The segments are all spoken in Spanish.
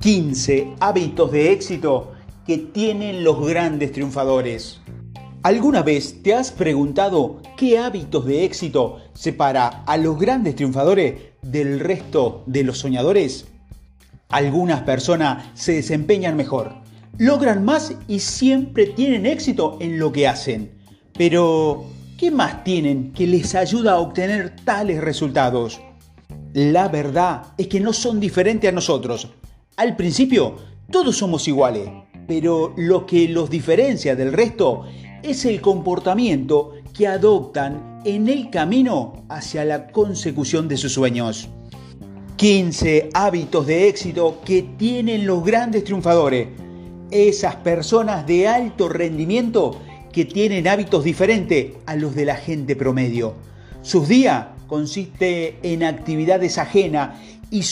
15 hábitos de éxito que tienen los grandes triunfadores. ¿Alguna vez te has preguntado qué hábitos de éxito separa a los grandes triunfadores del resto de los soñadores? Algunas personas se desempeñan mejor, logran más y siempre tienen éxito en lo que hacen. Pero, ¿qué más tienen que les ayuda a obtener tales resultados? La verdad es que no son diferentes a nosotros, al principio, todos somos iguales, pero lo que los diferencia del resto es el comportamiento que adoptan en el camino hacia la consecución de sus sueños. 15 hábitos de éxito que tienen los grandes triunfadores. Esas personas de alto rendimiento que tienen hábitos diferentes a los de la gente promedio. Sus días consiste en actividades ajenas y,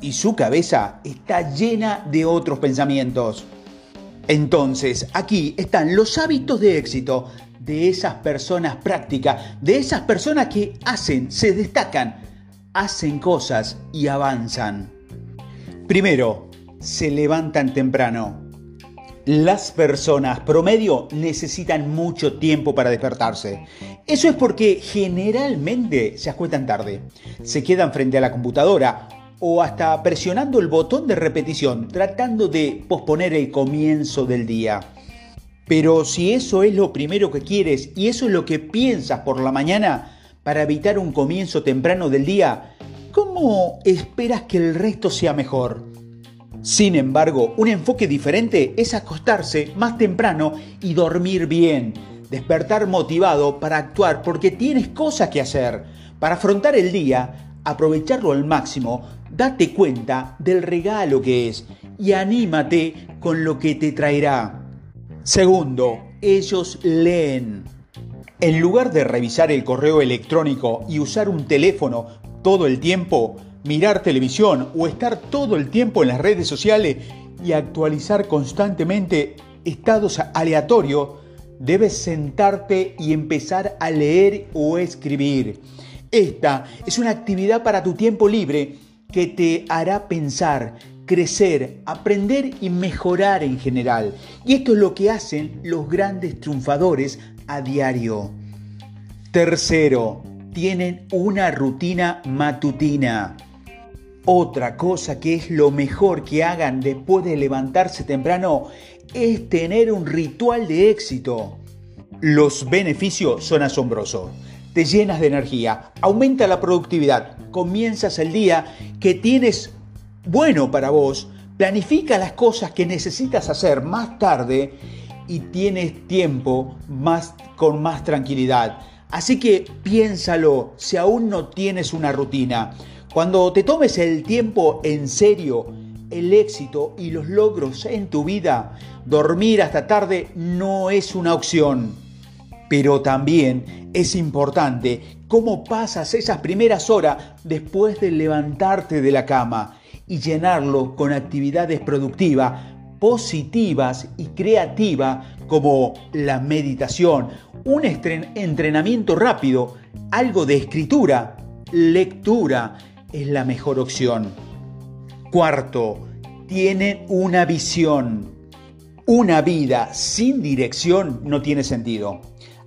y su cabeza está llena de otros pensamientos. Entonces, aquí están los hábitos de éxito de esas personas prácticas, de esas personas que hacen, se destacan, hacen cosas y avanzan. Primero, se levantan temprano. Las personas promedio necesitan mucho tiempo para despertarse. Eso es porque generalmente se acuestan tarde. Se quedan frente a la computadora o hasta presionando el botón de repetición, tratando de posponer el comienzo del día. Pero si eso es lo primero que quieres y eso es lo que piensas por la mañana para evitar un comienzo temprano del día, ¿cómo esperas que el resto sea mejor? Sin embargo, un enfoque diferente es acostarse más temprano y dormir bien, despertar motivado para actuar porque tienes cosas que hacer. Para afrontar el día, aprovecharlo al máximo, date cuenta del regalo que es y anímate con lo que te traerá. Segundo, ellos leen. En lugar de revisar el correo electrónico y usar un teléfono todo el tiempo, mirar televisión o estar todo el tiempo en las redes sociales y actualizar constantemente estados aleatorios, debes sentarte y empezar a leer o escribir. Esta es una actividad para tu tiempo libre que te hará pensar, crecer, aprender y mejorar en general. Y esto es lo que hacen los grandes triunfadores a diario. Tercero, tienen una rutina matutina. Otra cosa que es lo mejor que hagan después de levantarse temprano es tener un ritual de éxito. Los beneficios son asombrosos. Te llenas de energía, aumenta la productividad, comienzas el día que tienes bueno para vos, planifica las cosas que necesitas hacer más tarde y tienes tiempo más, con más tranquilidad. Así que piénsalo si aún no tienes una rutina. Cuando te tomes el tiempo en serio, el éxito y los logros en tu vida, dormir hasta tarde no es una opción. Pero también es importante cómo pasas esas primeras horas después de levantarte de la cama y llenarlo con actividades productivas, positivas y creativas como la meditación, un entrenamiento rápido, algo de escritura, lectura, es la mejor opción. Cuarto, tienen una visión. Una vida sin dirección no tiene sentido.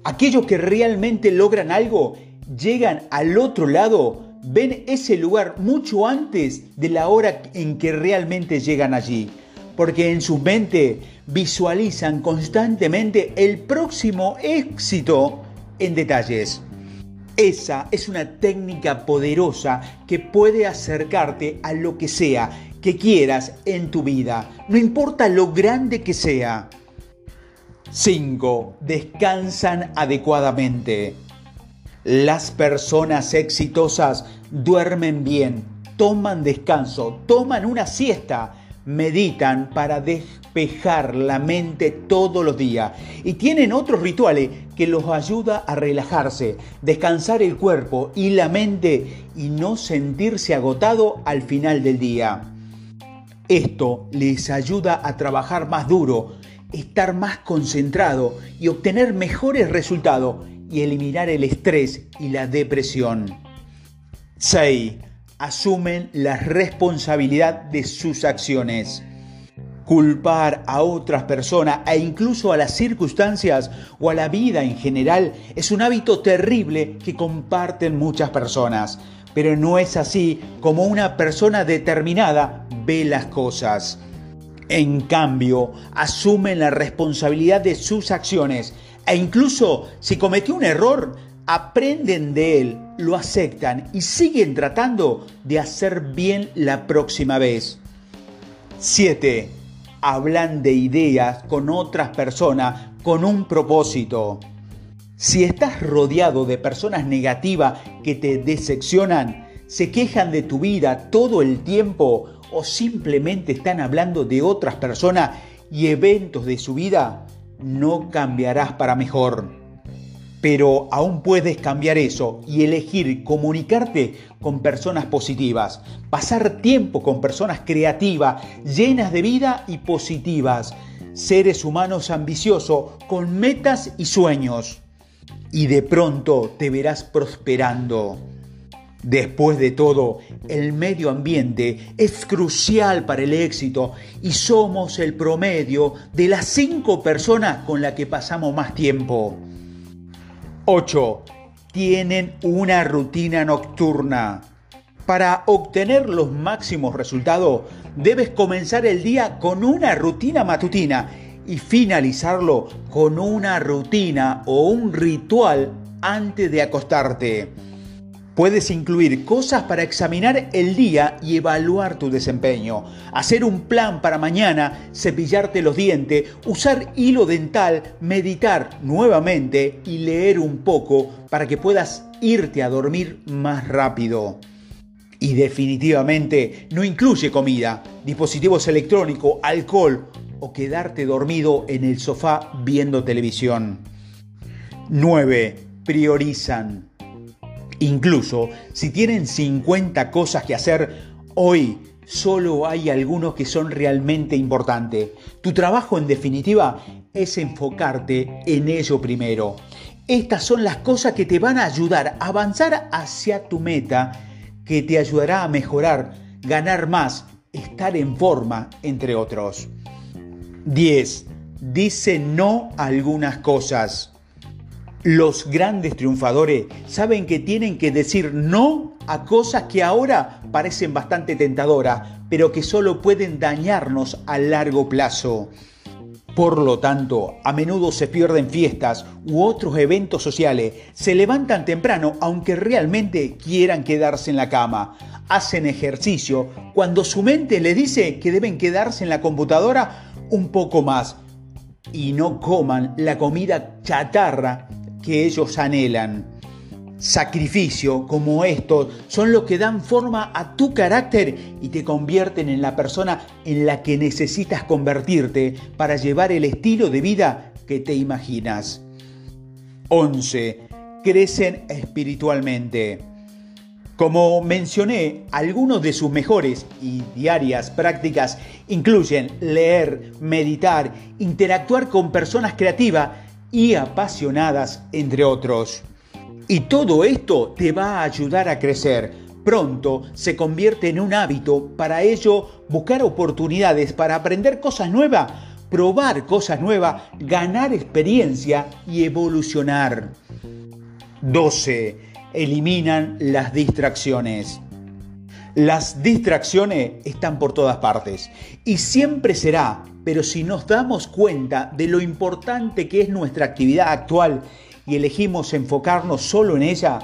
Aquellos que realmente logran algo llegan al otro lado, ven ese lugar mucho antes de la hora en que realmente llegan allí, porque en su mente visualizan constantemente el próximo éxito en detalles. Esa es una técnica poderosa que puede acercarte a lo que sea que quieras en tu vida, no importa lo grande que sea. 5. Descansan adecuadamente. Las personas exitosas duermen bien, toman descanso, toman una siesta, meditan para despejar la mente todos los días y tienen otros rituales que los ayuda a relajarse, descansar el cuerpo y la mente y no sentirse agotado al final del día. Esto les ayuda a trabajar más duro, estar más concentrado y obtener mejores resultados y eliminar el estrés y la depresión. 6. Asumen la responsabilidad de sus acciones. Culpar a otras personas e incluso a las circunstancias o a la vida en general es un hábito terrible que comparten muchas personas, pero no es así como una persona determinada ve las cosas. En cambio, asumen la responsabilidad de sus acciones e incluso si cometió un error, aprenden de él, lo aceptan y siguen tratando de hacer bien la próxima vez. 7. Hablan de ideas con otras personas con un propósito. Si estás rodeado de personas negativas que te decepcionan, se quejan de tu vida todo el tiempo o simplemente están hablando de otras personas y eventos de su vida, no cambiarás para mejor. Pero aún puedes cambiar eso y elegir comunicarte con personas positivas, pasar tiempo con personas creativas, llenas de vida y positivas, seres humanos ambiciosos, con metas y sueños. Y de pronto te verás prosperando. Después de todo, el medio ambiente es crucial para el éxito y somos el promedio de las cinco personas con las que pasamos más tiempo. 8. Tienen una rutina nocturna. Para obtener los máximos resultados, debes comenzar el día con una rutina matutina y finalizarlo con una rutina o un ritual antes de acostarte. Puedes incluir cosas para examinar el día y evaluar tu desempeño, hacer un plan para mañana, cepillarte los dientes, usar hilo dental, meditar nuevamente y leer un poco para que puedas irte a dormir más rápido. Y definitivamente no incluye comida, dispositivos electrónicos, alcohol o quedarte dormido en el sofá viendo televisión. 9. Priorizan. Incluso si tienen 50 cosas que hacer, hoy solo hay algunos que son realmente importantes. Tu trabajo en definitiva es enfocarte en ello primero. Estas son las cosas que te van a ayudar a avanzar hacia tu meta, que te ayudará a mejorar, ganar más, estar en forma, entre otros. 10. Dice no algunas cosas. Los grandes triunfadores saben que tienen que decir no a cosas que ahora parecen bastante tentadoras, pero que solo pueden dañarnos a largo plazo. Por lo tanto, a menudo se pierden fiestas u otros eventos sociales, se levantan temprano aunque realmente quieran quedarse en la cama, hacen ejercicio. Cuando su mente le dice que deben quedarse en la computadora un poco más. Y no coman la comida chatarra que ellos anhelan. Sacrificio como estos son los que dan forma a tu carácter y te convierten en la persona en la que necesitas convertirte para llevar el estilo de vida que te imaginas. 11. Crecen espiritualmente. Como mencioné, algunos de sus mejores y diarias prácticas incluyen leer, meditar, interactuar con personas creativas y apasionadas, entre otros. Y todo esto te va a ayudar a crecer. Pronto se convierte en un hábito, para ello buscar oportunidades para aprender cosas nuevas, probar cosas nuevas, ganar experiencia y evolucionar. 12. Eliminan las distracciones. Las distracciones están por todas partes y siempre será pero si nos damos cuenta de lo importante que es nuestra actividad actual y elegimos enfocarnos solo en ella,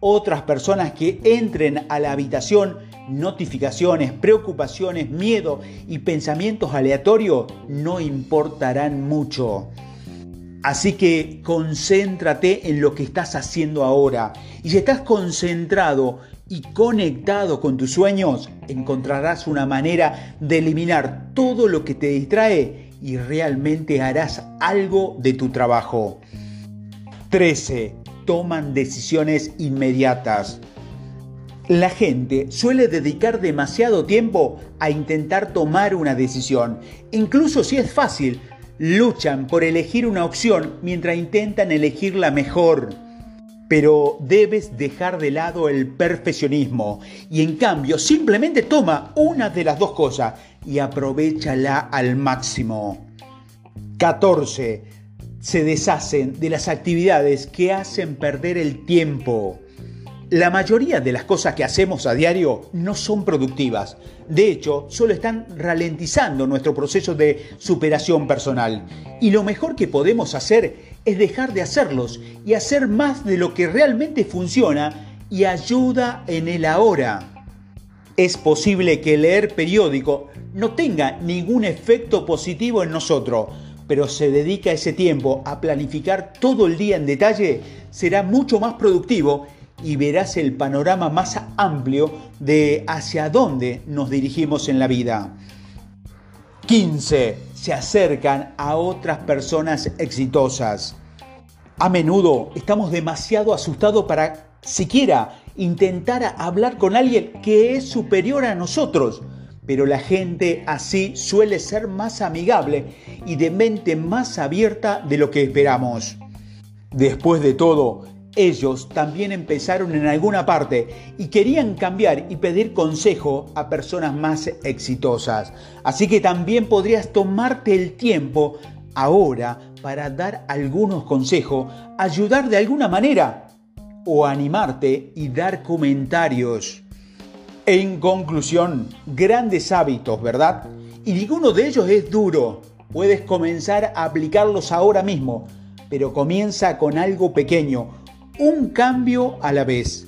otras personas que entren a la habitación, notificaciones, preocupaciones, miedo y pensamientos aleatorios no importarán mucho. Así que concéntrate en lo que estás haciendo ahora. Y si estás concentrado y conectado con tus sueños, encontrarás una manera de eliminar todo lo que te distrae y realmente harás algo de tu trabajo. 13. Toman decisiones inmediatas. La gente suele dedicar demasiado tiempo a intentar tomar una decisión. Incluso si es fácil, luchan por elegir una opción mientras intentan elegir la mejor. Pero debes dejar de lado el perfeccionismo y en cambio simplemente toma una de las dos cosas y aprovechala al máximo. 14. Se deshacen de las actividades que hacen perder el tiempo. La mayoría de las cosas que hacemos a diario no son productivas. De hecho, solo están ralentizando nuestro proceso de superación personal. Y lo mejor que podemos hacer es dejar de hacerlos y hacer más de lo que realmente funciona y ayuda en el ahora. Es posible que leer periódico no tenga ningún efecto positivo en nosotros, pero se dedica ese tiempo a planificar todo el día en detalle, será mucho más productivo y verás el panorama más amplio de hacia dónde nos dirigimos en la vida. 15. Se acercan a otras personas exitosas. A menudo estamos demasiado asustados para siquiera intentar hablar con alguien que es superior a nosotros, pero la gente así suele ser más amigable y de mente más abierta de lo que esperamos. Después de todo, ellos también empezaron en alguna parte y querían cambiar y pedir consejo a personas más exitosas. Así que también podrías tomarte el tiempo ahora para dar algunos consejos, ayudar de alguna manera o animarte y dar comentarios. En conclusión, grandes hábitos, ¿verdad? Y ninguno de ellos es duro. Puedes comenzar a aplicarlos ahora mismo, pero comienza con algo pequeño, un cambio a la vez.